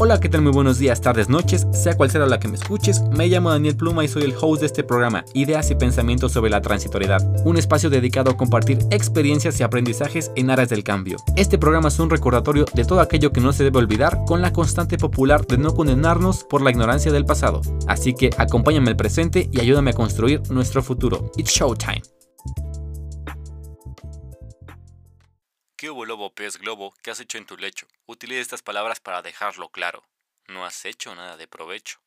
Hola, ¿qué tal? Muy buenos días, tardes, noches, sea cual sea la que me escuches. Me llamo Daniel Pluma y soy el host de este programa, Ideas y Pensamientos sobre la Transitoriedad, un espacio dedicado a compartir experiencias y aprendizajes en áreas del cambio. Este programa es un recordatorio de todo aquello que no se debe olvidar con la constante popular de no condenarnos por la ignorancia del pasado. Así que acompáñame al presente y ayúdame a construir nuestro futuro. It's showtime. ¿Qué hubo lobo pez globo? ¿Qué has hecho en tu lecho? Utiliza estas palabras para dejarlo claro. No has hecho nada de provecho.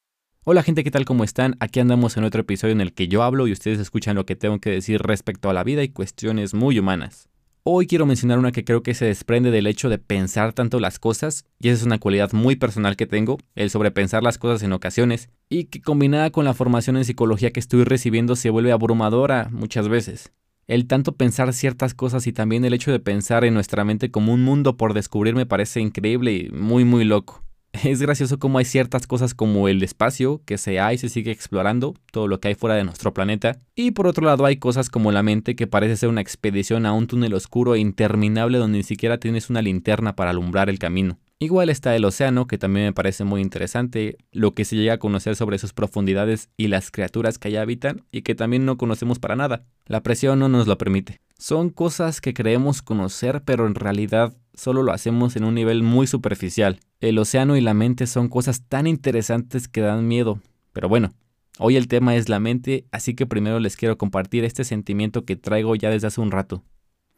Hola gente, ¿qué tal? ¿Cómo están? Aquí andamos en otro episodio en el que yo hablo y ustedes escuchan lo que tengo que decir respecto a la vida y cuestiones muy humanas. Hoy quiero mencionar una que creo que se desprende del hecho de pensar tanto las cosas, y esa es una cualidad muy personal que tengo, el sobrepensar las cosas en ocasiones, y que combinada con la formación en psicología que estoy recibiendo se vuelve abrumadora muchas veces el tanto pensar ciertas cosas y también el hecho de pensar en nuestra mente como un mundo por descubrir me parece increíble y muy muy loco. Es gracioso como hay ciertas cosas como el espacio que se hay y se sigue explorando, todo lo que hay fuera de nuestro planeta, y por otro lado hay cosas como la mente que parece ser una expedición a un túnel oscuro e interminable donde ni siquiera tienes una linterna para alumbrar el camino. Igual está el océano, que también me parece muy interesante, lo que se llega a conocer sobre sus profundidades y las criaturas que allá habitan y que también no conocemos para nada. La presión no nos lo permite. Son cosas que creemos conocer, pero en realidad solo lo hacemos en un nivel muy superficial. El océano y la mente son cosas tan interesantes que dan miedo. Pero bueno, hoy el tema es la mente, así que primero les quiero compartir este sentimiento que traigo ya desde hace un rato.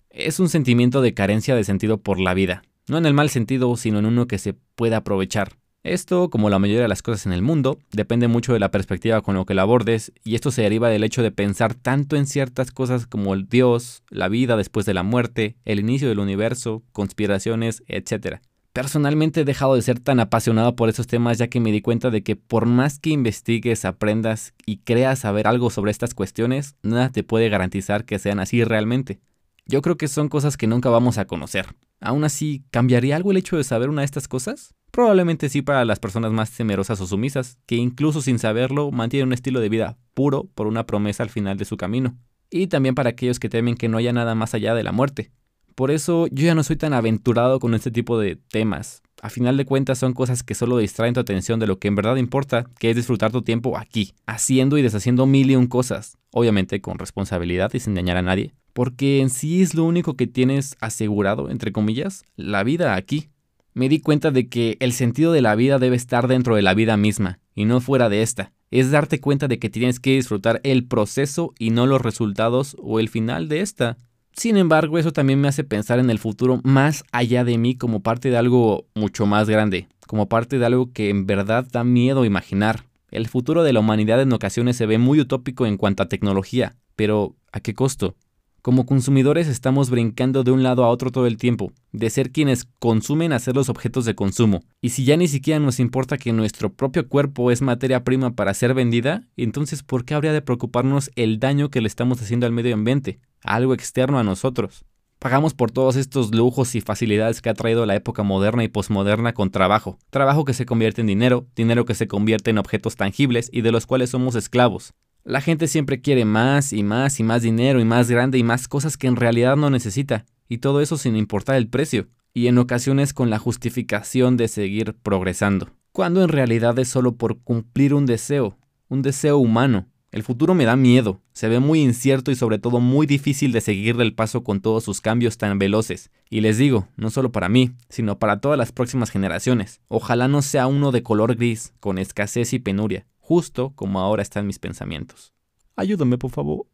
Es un sentimiento de carencia de sentido por la vida no en el mal sentido, sino en uno que se pueda aprovechar. Esto, como la mayoría de las cosas en el mundo, depende mucho de la perspectiva con lo que la abordes, y esto se deriva del hecho de pensar tanto en ciertas cosas como el Dios, la vida después de la muerte, el inicio del universo, conspiraciones, etc. Personalmente he dejado de ser tan apasionado por esos temas ya que me di cuenta de que por más que investigues, aprendas y creas saber algo sobre estas cuestiones, nada te puede garantizar que sean así realmente. Yo creo que son cosas que nunca vamos a conocer. Aún así, ¿cambiaría algo el hecho de saber una de estas cosas? Probablemente sí para las personas más temerosas o sumisas, que incluso sin saberlo mantienen un estilo de vida puro por una promesa al final de su camino. Y también para aquellos que temen que no haya nada más allá de la muerte. Por eso yo ya no soy tan aventurado con este tipo de temas. A final de cuentas son cosas que solo distraen tu atención de lo que en verdad importa, que es disfrutar tu tiempo aquí, haciendo y deshaciendo mil y un cosas, obviamente con responsabilidad y sin dañar a nadie, porque en sí es lo único que tienes asegurado, entre comillas, la vida aquí. Me di cuenta de que el sentido de la vida debe estar dentro de la vida misma, y no fuera de esta. Es darte cuenta de que tienes que disfrutar el proceso y no los resultados o el final de esta. Sin embargo, eso también me hace pensar en el futuro más allá de mí como parte de algo mucho más grande, como parte de algo que en verdad da miedo imaginar. El futuro de la humanidad en ocasiones se ve muy utópico en cuanto a tecnología, pero ¿a qué costo? Como consumidores estamos brincando de un lado a otro todo el tiempo, de ser quienes consumen a ser los objetos de consumo. Y si ya ni siquiera nos importa que nuestro propio cuerpo es materia prima para ser vendida, entonces ¿por qué habría de preocuparnos el daño que le estamos haciendo al medio ambiente, algo externo a nosotros? Pagamos por todos estos lujos y facilidades que ha traído la época moderna y posmoderna con trabajo. Trabajo que se convierte en dinero, dinero que se convierte en objetos tangibles y de los cuales somos esclavos. La gente siempre quiere más y más y más dinero y más grande y más cosas que en realidad no necesita, y todo eso sin importar el precio, y en ocasiones con la justificación de seguir progresando, cuando en realidad es solo por cumplir un deseo, un deseo humano. El futuro me da miedo, se ve muy incierto y sobre todo muy difícil de seguirle el paso con todos sus cambios tan veloces. Y les digo, no solo para mí, sino para todas las próximas generaciones. Ojalá no sea uno de color gris, con escasez y penuria, justo como ahora están mis pensamientos. Ayúdame, por favor.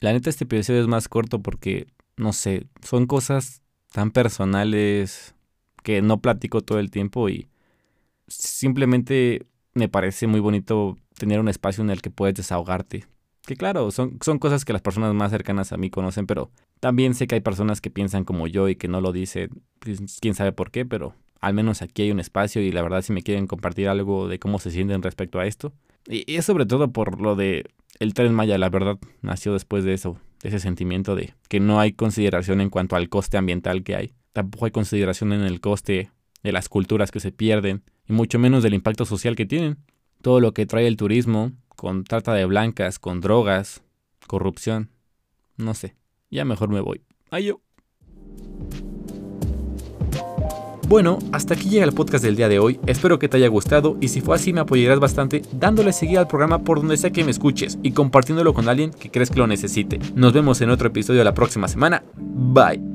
La neta, este episodio es más corto porque, no sé, son cosas tan personales que no platico todo el tiempo y simplemente me parece muy bonito tener un espacio en el que puedes desahogarte. Que claro, son, son cosas que las personas más cercanas a mí conocen, pero también sé que hay personas que piensan como yo y que no lo dicen, pues, quién sabe por qué, pero al menos aquí hay un espacio y la verdad si me quieren compartir algo de cómo se sienten respecto a esto, y es sobre todo por lo de el tren Maya, la verdad, nació después de eso, de ese sentimiento de que no hay consideración en cuanto al coste ambiental que hay. Tampoco hay consideración en el coste de las culturas que se pierden, y mucho menos del impacto social que tienen. Todo lo que trae el turismo, con trata de blancas, con drogas, corrupción. No sé, ya mejor me voy. Ay Bueno, hasta aquí llega el podcast del día de hoy, espero que te haya gustado y si fue así me apoyarás bastante dándole seguir al programa por donde sea que me escuches y compartiéndolo con alguien que crees que lo necesite. Nos vemos en otro episodio la próxima semana, bye.